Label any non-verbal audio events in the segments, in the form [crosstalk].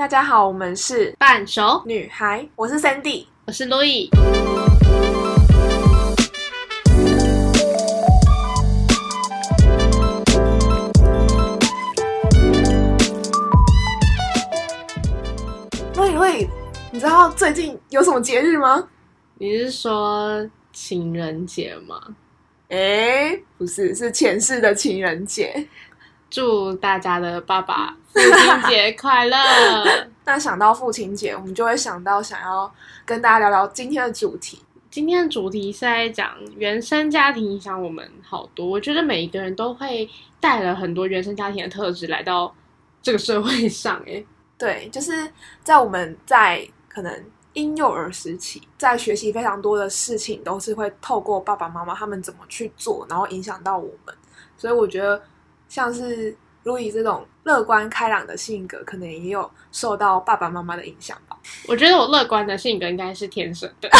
大家好，我们是半熟，女孩，我是 Sandy。我是 Louis。喂喂，你知道最近有什么节日吗？你是说情人节吗？哎，不是，是前世的情人节。祝大家的爸爸父亲节快乐！[laughs] 那想到父亲节，我们就会想到想要跟大家聊聊今天的主题。今天的主题是在讲原生家庭影响我们好多。我觉得每一个人都会带了很多原生家庭的特质来到这个社会上。哎，对，就是在我们在可能婴幼儿时期，在学习非常多的事情，都是会透过爸爸妈妈他们怎么去做，然后影响到我们。所以我觉得。像是路易这种乐观开朗的性格，可能也有受到爸爸妈妈的影响吧。[laughs] 我觉得我乐观的性格应该是天生的，[laughs]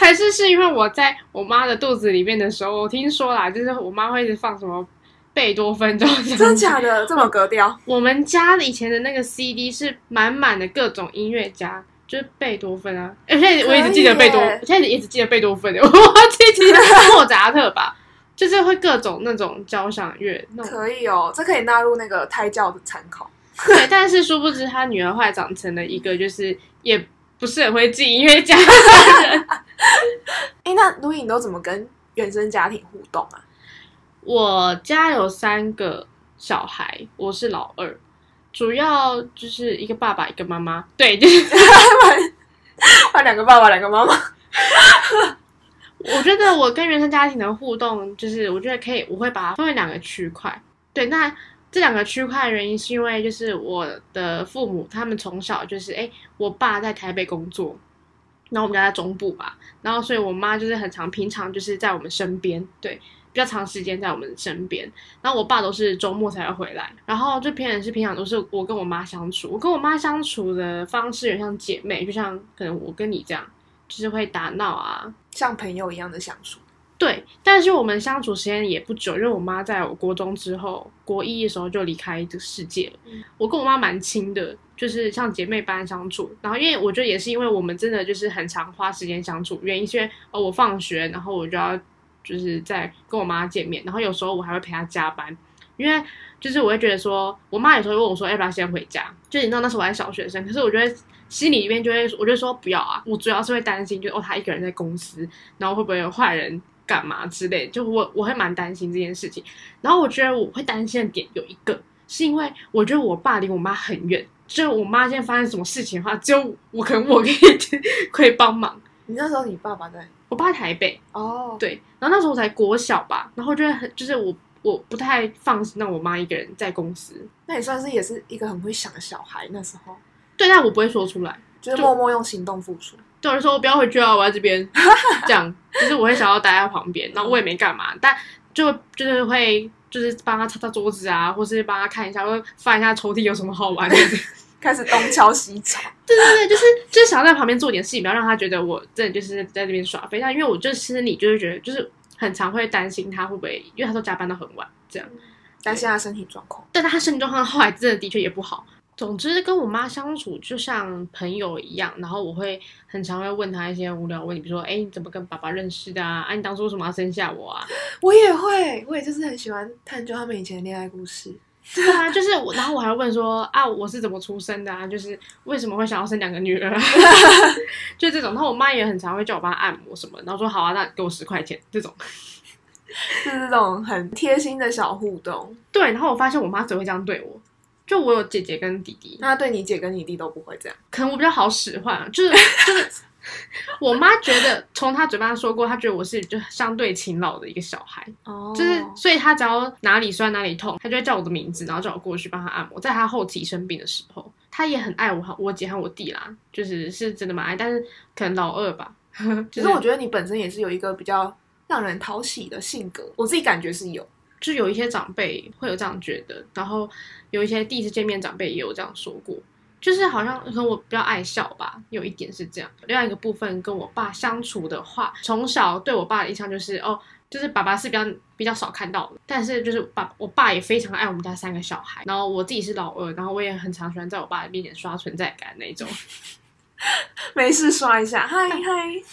还是是因为我在我妈的肚子里面的时候，我听说啦，就是我妈会一直放什么贝多芬这种，真的假的？这么格调？我们家以前的那个 CD 是满满的各种音乐家，就是贝多芬啊。[laughs] 哎，现在我一直记得贝多，现在一直记得贝多芬的，我记记得莫扎特吧。就是会各种那种交响乐，可以哦，这可以纳入那个胎教的参考。对，但是殊不知他女儿后来长成了一个就是也不是很会记音乐家。哎，[laughs] 那卢颖都怎么跟原生家庭互动啊？[laughs] 我家有三个小孩，我是老二，主要就是一个爸爸一个妈妈。对，就是 [laughs] 换两个爸爸两个妈妈。我觉得我跟原生家庭的互动，就是我觉得可以，我会把它分为两个区块。对，那这两个区块的原因是因为，就是我的父母他们从小就是，哎，我爸在台北工作，然后我们家在中部吧，然后所以我妈就是很常平常就是在我们身边，对，比较长时间在我们身边。然后我爸都是周末才会回来，然后就偏是平常都是我跟我妈相处，我跟我妈相处的方式有像姐妹，就像可能我跟你这样。就是会打闹啊，像朋友一样的相处。对，但是我们相处时间也不久，因为我妈在我国中之后，国一的时候就离开这个世界了。我跟我妈蛮亲的，就是像姐妹般相处。然后，因为我觉得也是因为我们真的就是很常花时间相处，原因是因为哦，我放学然后我就要就是在跟我妈见面，然后有时候我还会陪她加班，因为就是我会觉得说，我妈有时候问我说要不要先回家，就你知道那时候我还小学生，可是我觉得。心里面就会，我就说不要啊！我主要是会担心，就哦，他一个人在公司，然后会不会有坏人干嘛之类，就我我会蛮担心这件事情。然后我觉得我会担心的点有一个，是因为我觉得我爸离我妈很远，就我妈现在发生什么事情的话，只有我可能我可以 [laughs] 可以帮忙。你那时候你爸爸在？我爸在台北哦，对。然后那时候我才国小吧，然后就很就是我我不太放心让我妈一个人在公司。那也算是也是一个很会想的小孩那时候。对，但我不会说出来，就是默默用行动付出。对，我说我不要回去啊，我在这边，[laughs] 这样，就是我会想要待在旁边，然后我也没干嘛，但就就是会就是帮他擦擦桌子啊，或是帮他看一下，或翻一下抽屉有什么好玩的，[laughs] 开始东敲西敲。对对对，就是就是想要在旁边做点事情，不要让他觉得我真的就是在这边耍飞。但因为我就心里就是觉得，就是很常会担心他会不会，因为他都加班到很晚，这样担心他身体状况。但他身体状况后来真的的确也不好。总之，跟我妈相处就像朋友一样，然后我会很常会问她一些无聊问题，比如说，哎，你怎么跟爸爸认识的啊？啊，你当初为什么要生下我啊？[laughs] 我也会，我也就是很喜欢探究他们以前的恋爱故事。[laughs] 对啊，就是我，然后我还会问说，啊，我是怎么出生的啊？就是为什么会想要生两个女儿？[laughs] 就这种。然后我妈也很常会叫我帮她按摩什么，然后说好啊，那给我十块钱这种，是这种很贴心的小互动。对，然后我发现我妈只会这样对我。就我有姐姐跟弟弟，那对你姐跟你弟都不会这样，可能我比较好使唤，就是就是，[laughs] 我妈觉得从她嘴巴说过，她觉得我是就相对勤劳的一个小孩，哦，就是所以她只要哪里酸哪里痛，她就会叫我的名字，然后叫我过去帮她按摩。在她后期生病的时候，她也很爱我，我姐和我弟啦，就是是真的蛮爱，但是可能老二吧。[laughs] 其实我觉得你本身也是有一个比较让人讨喜的性格，我自己感觉是有。就有一些长辈会有这样觉得，然后有一些第一次见面长辈也有这样说过，就是好像可能我比较爱笑吧，有一点是这样。另外一个部分跟我爸相处的话，从小对我爸的印象就是哦，就是爸爸是比较比较少看到的，但是就是爸我爸也非常爱我们家三个小孩，然后我自己是老二，然后我也很常喜欢在我爸的面前刷存在感那种。[laughs] 没事刷一下，嗨嗨。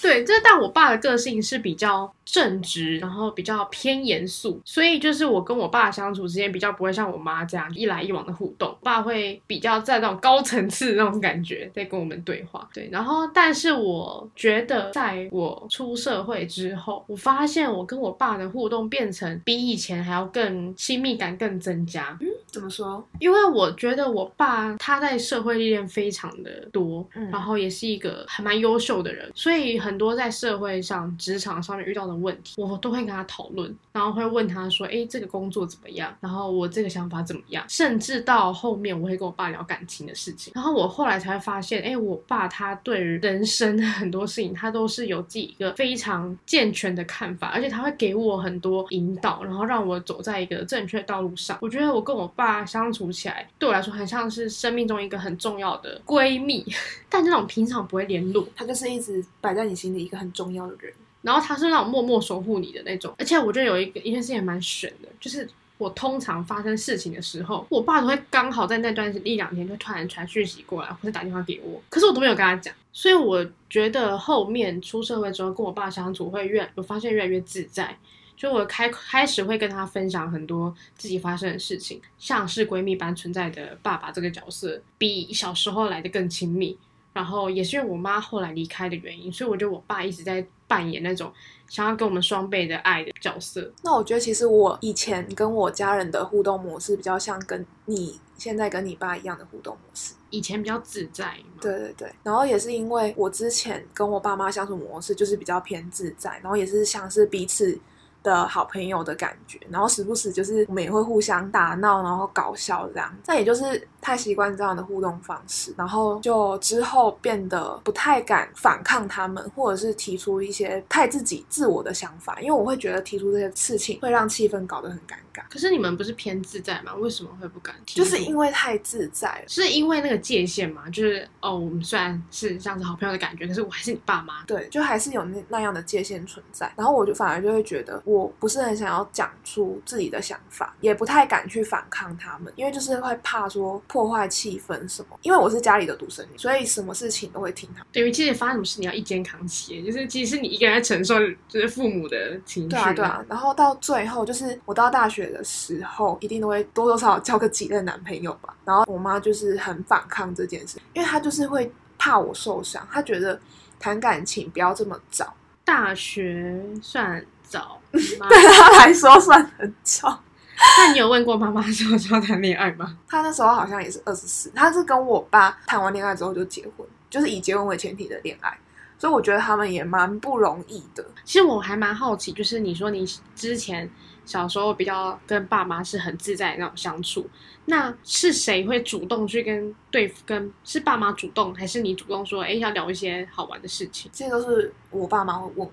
对，就是但我爸的个性是比较正直，然后比较偏严肃，所以就是我跟我爸相处之间比较不会像我妈这样一来一往的互动，爸会比较在那种高层次的那种感觉在跟我们对话。对，然后但是我觉得在我出社会之后，我发现我跟我爸的互动变成比以前还要更亲密感更增加。嗯，怎么说？因为我觉得我爸他在社会历练非常的多，嗯然后也是一个还蛮优秀的人，所以很多在社会上、职场上面遇到的问题，我都会跟他讨论，然后会问他说：“哎，这个工作怎么样？然后我这个想法怎么样？”甚至到后面我会跟我爸聊感情的事情，然后我后来才会发现，哎，我爸他对于人生很多事情，他都是有自己一个非常健全的看法，而且他会给我很多引导，然后让我走在一个正确的道路上。我觉得我跟我爸相处起来，对我来说很像是生命中一个很重要的闺蜜，[laughs] 但这种平常不会联络，他就是一直摆在你心里一个很重要的人。然后他是那种默默守护你的那种，而且我觉得有一个一件事情也蛮悬的，就是我通常发生事情的时候，我爸都会刚好在那段一两天就突然传讯息过来，或者打电话给我，可是我都没有跟他讲，所以我觉得后面出社会之后跟我爸相处会越，我发现越来越自在。就我开开始会跟他分享很多自己发生的事情，像是闺蜜般存在的爸爸这个角色，比小时候来的更亲密。然后也是因为我妈后来离开的原因，所以我觉得我爸一直在扮演那种想要跟我们双倍的爱的角色。那我觉得其实我以前跟我家人的互动模式比较像跟你现在跟你爸一样的互动模式。以前比较自在嘛，对对对，然后也是因为我之前跟我爸妈相处模式就是比较偏自在，然后也是像是彼此的好朋友的感觉，然后时不时就是我们也会互相打闹，然后搞笑这样。但也就是太习惯这样的互动方式，然后就之后变得不太敢反抗他们，或者是提出一些太自己自我的想法，因为我会觉得提出这些事情会让气氛搞得很尴尬，可是你们不是偏自在吗？为什么会不敢提？就是因为太自在了。是因为那个界限嘛，就是哦，我们虽然是像是好朋友的感觉，可是我还是你爸妈。对，就还是有那那样的界限存在，然后我就反而就会觉得我不是很想要讲出自己的想法，也不太敢去反抗他们，因为就是会怕说破坏气氛什么。因为我是家里的独生女，所以什么事情都会听他们。等于其实发生什么事你要一肩扛起，就是其实是你一个人在承受，就是父母的情绪。对啊，对啊。然后到最后，就是我到大学的时候，一定都会多多少少交个几任男朋友吧。然后我妈就是很反抗这件事，因为她就是会怕我受伤，她觉得谈感情不要这么早。大学算早，妈 [laughs] 对她来说算很早。[laughs] 那你有问过妈妈什么时候谈恋爱吗？她那时候好像也是二十四，她是跟我爸谈完恋爱之后就结婚，就是以结婚为前提的恋爱。所以我觉得他们也蛮不容易的。其实我还蛮好奇，就是你说你之前小时候比较跟爸妈是很自在的那种相处，那是谁会主动去跟对跟是爸妈主动，还是你主动说，哎，要聊一些好玩的事情？这些都是我爸妈会问我，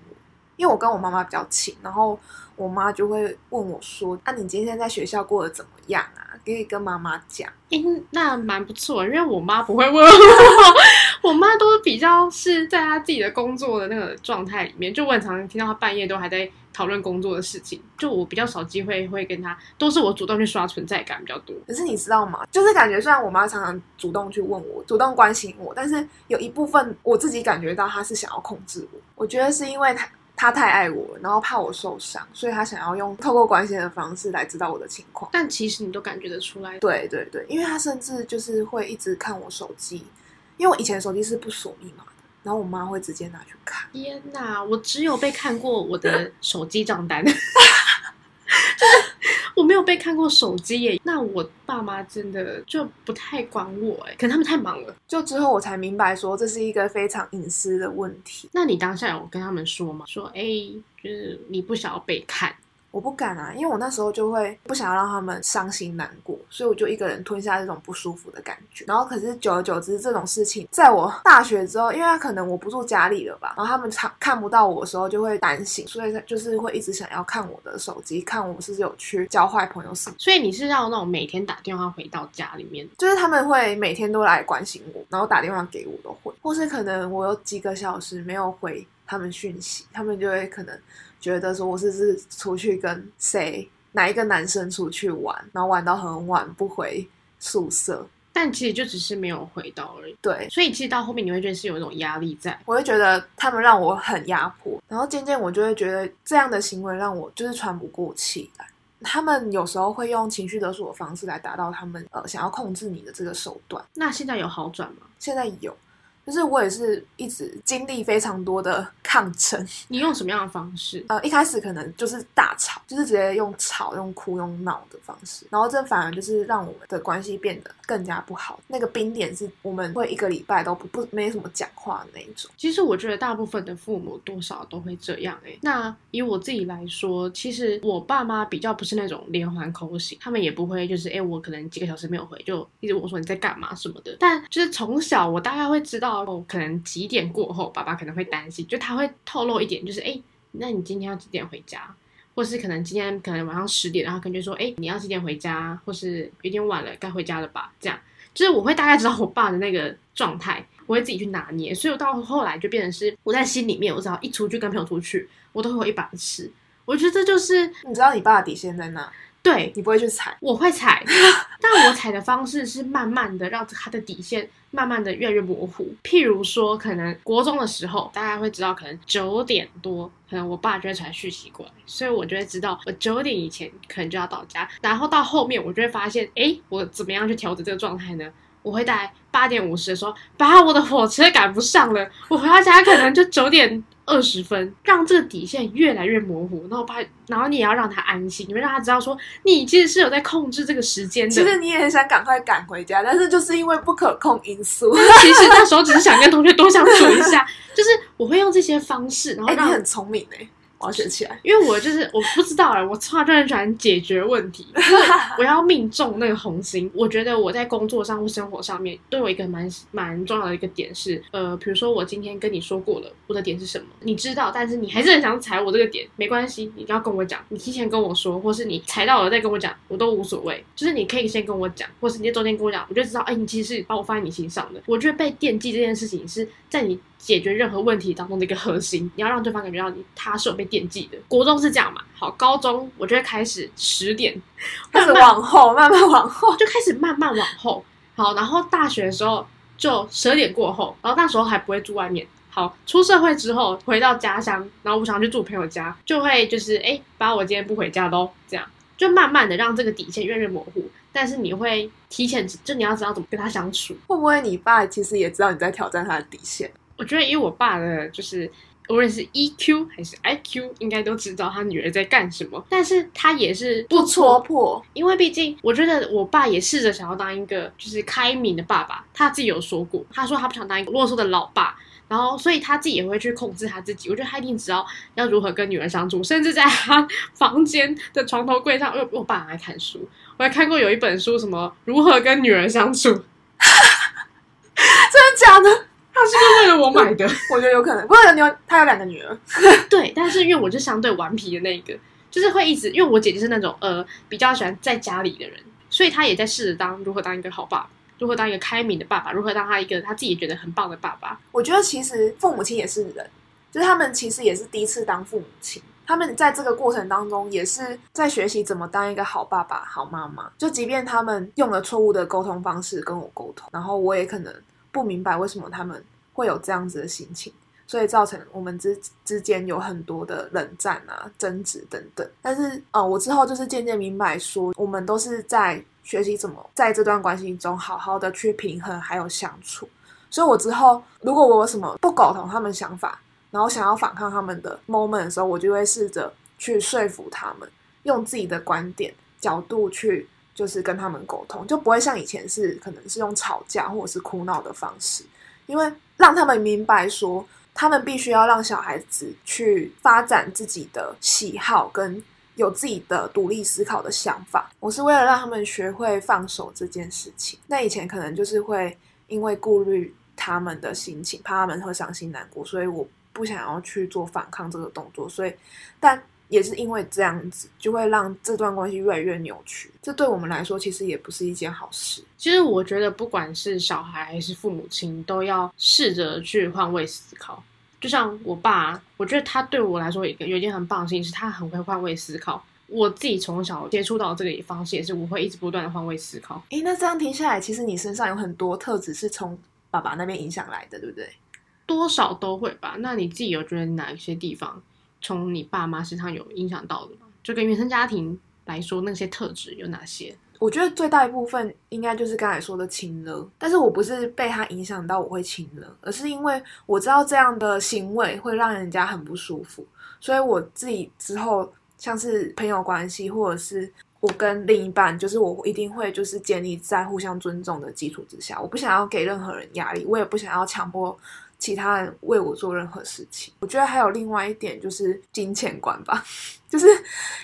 因为我跟我妈妈比较亲，然后我妈就会问我说：“啊，你今天在学校过得怎么样啊？可以跟妈妈讲。诶，那蛮不错，因为我妈不会问我，[laughs] 我妈都比较是在她自己的工作的那个状态里面，就我很常听到她半夜都还在讨论工作的事情，就我比较少机会会跟她，都是我主动去刷存在感比较多。可是你知道吗？就是感觉虽然我妈常常主动去问我，主动关心我，但是有一部分我自己感觉到她是想要控制我。我觉得是因为她她太爱我，然后怕我受伤，所以他想要用透过关心的方式来知道我的情况。但其实你都感觉得出来，对对对，因为他甚至就是会一直看我手机，因为我以前手机是不锁密码的，然后我妈会直接拿去看。天哪，我只有被看过我的手机账单，[laughs] [laughs] 就是我没有被看过手机耶。那我爸妈真的就不太管我哎，可能他们太忙了。就之后我才明白说这是一个非常隐私的问题。那你当下有跟他们说吗？说哎，就是你不想要被看。我不敢啊，因为我那时候就会不想要让他们伤心难过，所以我就一个人吞下这种不舒服的感觉。然后可是久而久之，这种事情在我大学之后，因为可能我不住家里了吧，然后他们常看不到我的时候就会担心，所以就是会一直想要看我的手机，看我是不是有去交坏朋友什么。所以你是要那种每天打电话回到家里面，就是他们会每天都来关心我，然后打电话给我都会，或是可能我有几个小时没有回。他们讯息，他们就会可能觉得说我是是出去跟谁哪一个男生出去玩，然后玩到很晚不回宿舍。但其实就只是没有回到而已。对，所以其实到后面你会觉得是有一种压力在。我会觉得他们让我很压迫，然后渐渐我就会觉得这样的行为让我就是喘不过气来。他们有时候会用情绪勒索的方式来达到他们呃想要控制你的这个手段。那现在有好转吗？现在有。就是我也是一直经历非常多的抗争。你用什么样的方式？呃，一开始可能就是大吵，就是直接用吵、用哭、用闹的方式，然后这反而就是让我们的关系变得更加不好。那个冰点是我们会一个礼拜都不不没什么讲话的那一种。其实我觉得大部分的父母多少都会这样哎。那以我自己来说，其实我爸妈比较不是那种连环口型，他们也不会就是哎我可能几个小时没有回，就一直问我说你在干嘛什么的。但就是从小我大概会知道。哦，可能几点过后，爸爸可能会担心，就他会透露一点，就是哎，那你今天要几点回家？或是可能今天可能晚上十点，然后可能就说，哎，你要几点回家？或是有点晚了，该回家了吧？这样，就是我会大概知道我爸的那个状态，我会自己去拿捏。所以我到后来就变成是，我在心里面，我只要一出去跟朋友出去，我都会有一把尺。我觉得这就是，你知道你爸的底线在哪？对你不会去踩，我会踩，[laughs] 但我踩的方式是慢慢的让他的底线慢慢的越来越模糊。譬如说，可能国中的时候，大家会知道，可能九点多，可能我爸就会传讯息过来，所以我就会知道我九点以前可能就要到家。然后到后面，我就会发现，哎，我怎么样去调整这个状态呢？我会在八点五十的时候，把我的火车赶不上了，我回到家可能就九点。二十分，让这个底线越来越模糊，然后把，然后你也要让他安心，你会让他知道说，你其实是有在控制这个时间的。其实你也很想赶快赶回家，但是就是因为不可控因素。其实那时候只是想跟同学多相处一下，[laughs] 就是我会用这些方式，然后你很聪明哎。我要学起来，[laughs] 因为我就是我不知道啊，我超就很喜欢解决问题，[laughs] 我要命中那个红心。我觉得我在工作上或生活上面都有一个蛮蛮重要的一个点是，呃，比如说我今天跟你说过了，我的点是什么，你知道，但是你还是很想踩我这个点，没关系，你要跟我讲，你提前跟我说，或是你踩到了再跟我讲，我都无所谓。就是你可以先跟我讲，或是你中间跟我讲，我就知道，哎，你其实是把我放在你心上的。我觉得被惦记这件事情是在你。解决任何问题当中的一个核心，[laughs] 你要让对方感觉到你他是有被惦记的。国中是这样嘛？好，高中我就会开始十点慢慢往后，[laughs] 慢慢往后，就开始慢慢往后。好，然后大学的时候就十二点过后，然后那时候还不会住外面。好，出社会之后回到家乡，然后我想去住朋友家，就会就是哎，把我今天不回家喽，这样就慢慢的让这个底线越来越模糊。但是你会提前就你要知道怎么跟他相处。会不会你爸其实也知道你在挑战他的底线？我觉得，因为我爸的，就是无论是 EQ 还是 IQ，应该都知道他女儿在干什么。但是他也是不戳破，因为毕竟，我觉得我爸也试着想要当一个就是开明的爸爸。他自己有说过，他说他不想当一个啰嗦的老爸。然后，所以他自己也会去控制他自己。我觉得他一定知道要如何跟女儿相处，甚至在他 [laughs] 房间的床头柜上，因为我爸很爱看书，我还看过有一本书，什么如何跟女儿相处，[laughs] 真的假的？他是不是为了我买的？[laughs] 我觉得有可能。不过有他有两个女儿，[laughs] 对，但是因为我就相对顽皮的那一个，就是会一直因为我姐姐是那种呃比较喜欢在家里的人，所以她也在试着当如何当一个好爸爸，如何当一个开明的爸爸，如何当他一个他自己觉得很棒的爸爸。我觉得其实父母亲也是人，就是他们其实也是第一次当父母亲，他们在这个过程当中也是在学习怎么当一个好爸爸、好妈妈。就即便他们用了错误的沟通方式跟我沟通，然后我也可能。不明白为什么他们会有这样子的心情，所以造成我们之之间有很多的冷战啊、争执等等。但是，呃，我之后就是渐渐明白，说我们都是在学习怎么在这段关系中好好的去平衡还有相处。所以，我之后如果我有什么不苟同他们想法，然后想要反抗他们的 moment 的时候，我就会试着去说服他们，用自己的观点角度去。就是跟他们沟通，就不会像以前是可能是用吵架或者是哭闹的方式，因为让他们明白说，他们必须要让小孩子去发展自己的喜好跟有自己的独立思考的想法。我是为了让他们学会放手这件事情。那以前可能就是会因为顾虑他们的心情，怕他们会伤心难过，所以我不想要去做反抗这个动作。所以，但。也是因为这样子，就会让这段关系越来越扭曲。这对我们来说，其实也不是一件好事。其实我觉得，不管是小孩还是父母亲，都要试着去换位思考。就像我爸，我觉得他对我来说有一个有一件很棒的事情，是他很会换位思考。我自己从小接触到这个方式，也是我会一直不断的换位思考。诶，那这样听下来，其实你身上有很多特质是从爸爸那边影响来的，对不对？多少都会吧。那你自己有觉得哪一些地方从你爸妈身上有影响到的吗？就跟原生家庭来说，那些特质有哪些？我觉得最大一部分应该就是刚才说的亲热，但是我不是被他影响到我会亲热，而是因为我知道这样的行为会让人家很不舒服，所以我自己之后像是朋友关系或者是我跟另一半，就是我一定会就是建立在互相尊重的基础之下，我不想要给任何人压力，我也不想要强迫其他人为我做任何事情。我觉得还有另外一点就是金钱观吧。[laughs] 就是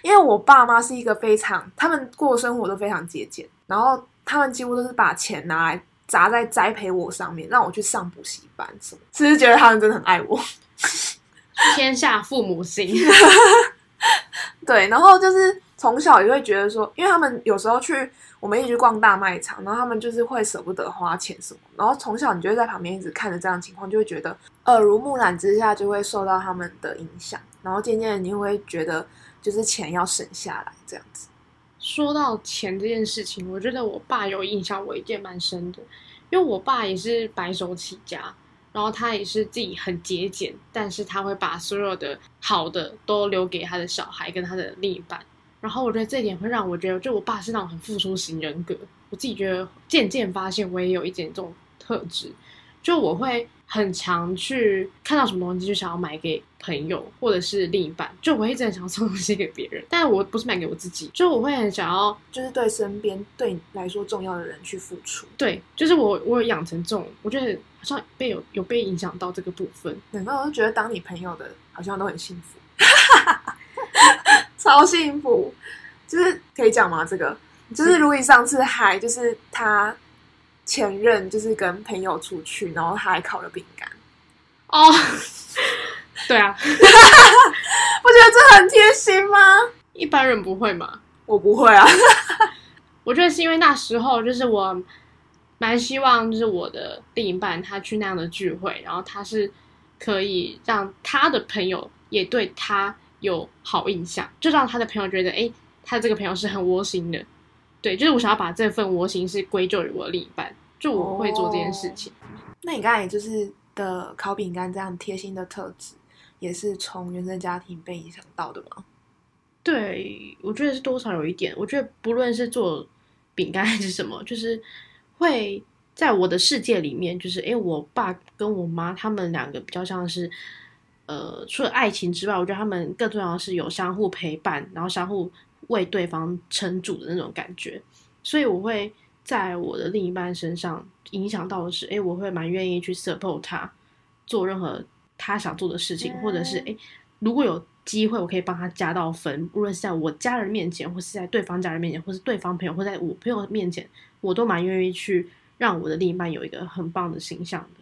因为我爸妈是一个非常，他们过生活都非常节俭，然后他们几乎都是把钱拿来砸在栽培我上面，让我去上补习班什么，是不是觉得他们真的很爱我？[laughs] 天下父母心。[laughs] 对，然后就是从小也会觉得说，因为他们有时候去我们一起去逛大卖场，然后他们就是会舍不得花钱什么，然后从小你就会在旁边一直看着这样情况，就会觉得耳濡目染之下就会受到他们的影响。然后渐渐的，你会觉得就是钱要省下来这样子。说到钱这件事情，我觉得我爸有影响我一件蛮深的，因为我爸也是白手起家，然后他也是自己很节俭，但是他会把所有的好的都留给他的小孩跟他的另一半。然后我觉得这点会让我觉得，就我爸是那种很付出型人格。我自己觉得渐渐发现，我也有一点这种特质，就我会。很常去看到什么东西就想要买给朋友或者是另一半，就我一直很想送东西给别人，但我不是买给我自己，就我会很想要，就是对身边对你来说重要的人去付出。对，就是我我有养成这种，我觉得好像被有有被影响到这个部分。难怪我就觉得当你朋友的好像都很幸福，超幸福。就是可以讲吗？这个就是如果你上次还就是他。前任就是跟朋友出去，然后他还烤了饼干。哦，[laughs] 对啊，[laughs] 不觉得这很贴心吗？一般人不会吗？我不会啊。[laughs] 我觉得是因为那时候就是我蛮希望，就是我的另一半他去那样的聚会，然后他是可以让他的朋友也对他有好印象，就让他的朋友觉得，哎，他这个朋友是很窝心的。对，就是我想要把这份窝心是归咎于我的另一半，就我会做这件事情。那你刚才就是的烤饼干这样贴心的特质，也是从原生家庭被影响到的吗？对，我觉得是多少有一点。我觉得不论是做饼干还是什么，[laughs] 就是会在我的世界里面，就是哎，我爸跟我妈他们两个比较像是，呃，除了爱情之外，我觉得他们更重要的是有相互陪伴，然后相互。为对方撑住的那种感觉，所以我会在我的另一半身上影响到的是，哎，我会蛮愿意去 support 他做任何他想做的事情，或者是哎，如果有机会，我可以帮他加到分，无论是在我家人面前，或是在对方家人面前，或是对方朋友，或在我朋友面前，我都蛮愿意去让我的另一半有一个很棒的形象的。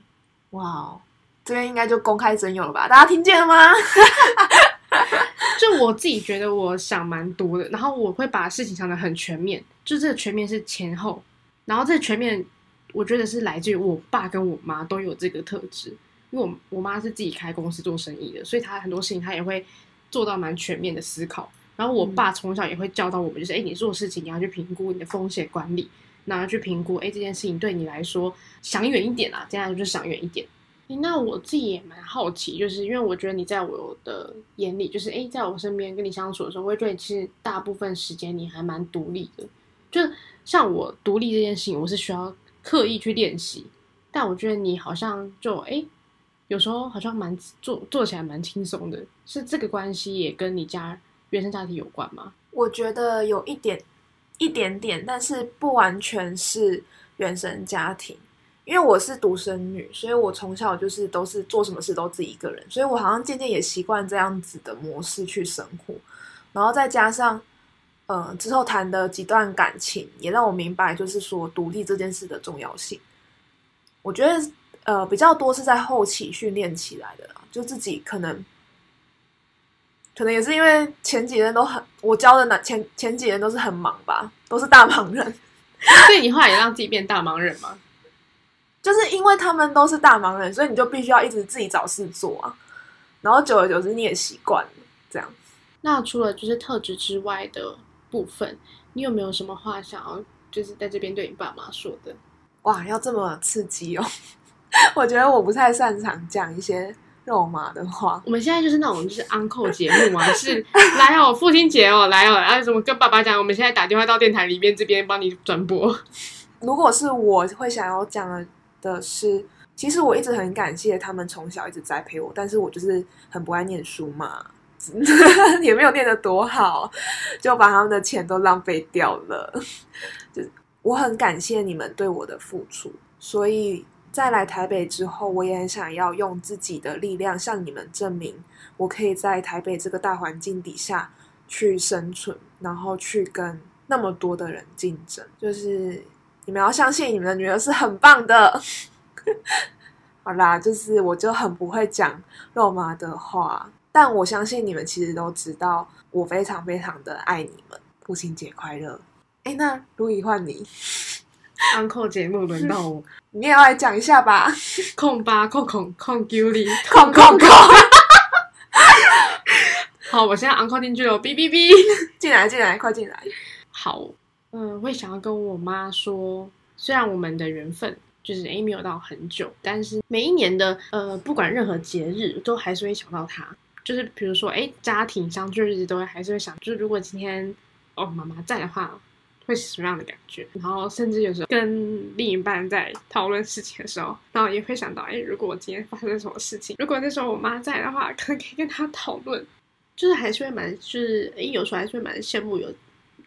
哇，这边应该就公开征友了吧？大家听见了吗？[laughs] 就我自己觉得，我想蛮多的，然后我会把事情想的很全面，就这个全面是前后，然后这全面，我觉得是来自于我爸跟我妈都有这个特质，因为我我妈是自己开公司做生意的，所以她很多事情她也会做到蛮全面的思考，然后我爸从小也会教导我们，就是哎，你做事情你要去评估你的风险管理，然后去评估，哎，这件事情对你来说想远一点啊，接下来就想远一点。那我自己也蛮好奇，就是因为我觉得你在我的眼里，就是哎，在我身边跟你相处的时候，我会觉得其实大部分时间你还蛮独立的。就像我独立这件事情，我是需要刻意去练习，但我觉得你好像就哎，有时候好像蛮做做起来蛮轻松的。是这个关系也跟你家原生家庭有关吗？我觉得有一点一点点，但是不完全是原生家庭。因为我是独生女，所以我从小就是都是做什么事都自己一个人，所以我好像渐渐也习惯这样子的模式去生活。然后再加上，呃，之后谈的几段感情，也让我明白，就是说独立这件事的重要性。我觉得，呃，比较多是在后期训练起来的，就自己可能，可能也是因为前几年都很，我教的男前前几年都是很忙吧，都是大忙人。[laughs] 所以你后来也让自己变大忙人吗？就是因为他们都是大忙人，所以你就必须要一直自己找事做啊。然后久而久之你也习惯了，这样。那除了就是特质之外的部分，你有没有什么话想要就是在这边对你爸妈说的？哇，要这么刺激哦！[laughs] 我觉得我不太擅长讲一些肉麻的话。我们现在就是那种就是 uncle 节目嘛，是来哦，父亲节哦，来哦，然后怎么跟爸爸讲？我们现在打电话到电台里面这边帮你转播。[laughs] 如果是我会想要讲的的是，其实我一直很感谢他们从小一直栽培我，但是我就是很不爱念书嘛，[laughs] 也没有念得多好，就把他们的钱都浪费掉了。就我很感谢你们对我的付出，所以在来台北之后，我也很想要用自己的力量向你们证明，我可以在台北这个大环境底下去生存，然后去跟那么多的人竞争，就是。你们要相信你们的女儿是很棒的。好啦，就是我就很不会讲肉麻的话，但我相信你们其实都知道，我非常非常的爱你们。父亲节快乐！哎，那如懿换你，[laughs] uncle 节目轮到我，[laughs] 你也要来讲一下吧。控吧控控控 Julie 控控控。好，我现在 uncle 进去了，哔哔哔，进来进来，快进来。好。嗯，会想要跟我妈说，虽然我们的缘分就是诶没有到很久，但是每一年的呃，不管任何节日，都还是会想到她。就是比如说，哎，家庭相聚日都会还是会想，就是如果今天哦妈妈在的话，会是什么样的感觉？然后甚至有时候跟另一半在讨论事情的时候，然后也会想到，哎，如果我今天发生什么事情，如果那时候我妈在的话，可能可以跟她讨论，就是还是会蛮，就是哎，有时候还是会蛮羡慕有。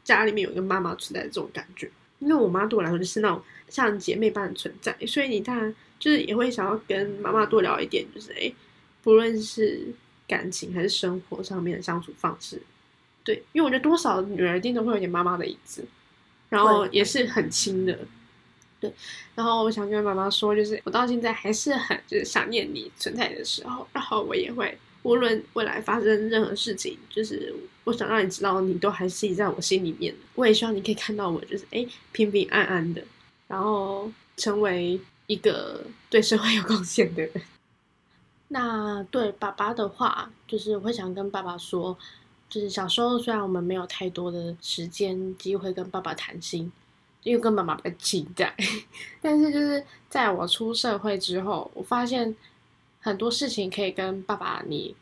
家里面有一个妈妈存在的这种感觉，因为我妈对我来说就是那种像姐妹般的存在，所以你当然就是也会想要跟妈妈多聊一点，就是哎，不论是感情还是生活上面的相处方式，对，因为我觉得多少女儿一定都会有点妈妈的影子，然后也是很亲的，对，然后我想跟妈妈说，就是我到现在还是很就是想念你存在的时候，然后我也会。无论未来发生任何事情，就是我想让你知道，你都还是在我心里面。我也希望你可以看到我，就是哎平平安安的，然后成为一个对社会有贡献的人。[laughs] 那对爸爸的话，就是我会想跟爸爸说，就是小时候虽然我们没有太多的时间机会跟爸爸谈心，因为跟妈妈比较期待，[laughs] 但是就是在我出社会之后，我发现。很多事情可以跟爸爸你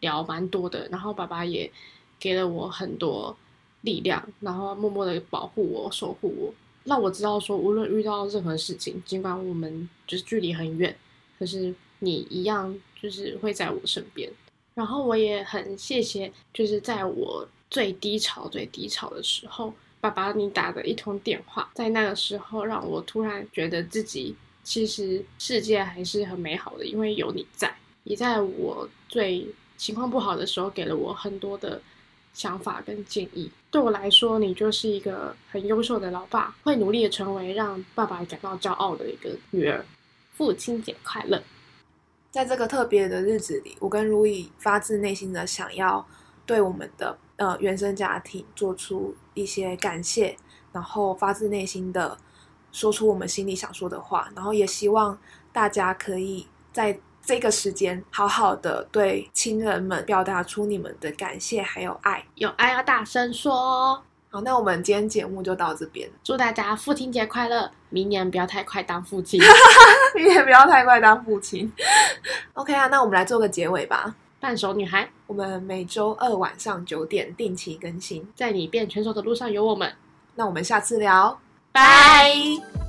聊蛮多的，然后爸爸也给了我很多力量，然后默默的保护我、守护我，让我知道说，无论遇到任何事情，尽管我们就是距离很远，可是你一样就是会在我身边。然后我也很谢谢，就是在我最低潮、最低潮的时候，爸爸你打的一通电话，在那个时候让我突然觉得自己。其实世界还是很美好的，因为有你在，你在我最情况不好的时候给了我很多的想法跟建议。对我来说，你就是一个很优秀的老爸，会努力的成为让爸爸感到骄傲的一个女儿。父亲节快乐！在这个特别的日子里，我跟如意发自内心的想要对我们的呃原生家庭做出一些感谢，然后发自内心的。说出我们心里想说的话，然后也希望大家可以在这个时间好好的对亲人们表达出你们的感谢还有爱，有爱要大声说。好，那我们今天节目就到这边，祝大家父亲节快乐！明年不要太快当父亲，[laughs] 明年不要太快当父亲。OK 啊，那我们来做个结尾吧。半熟女孩，我们每周二晚上九点定期更新，在你变成熟的路上有我们。那我们下次聊。拜。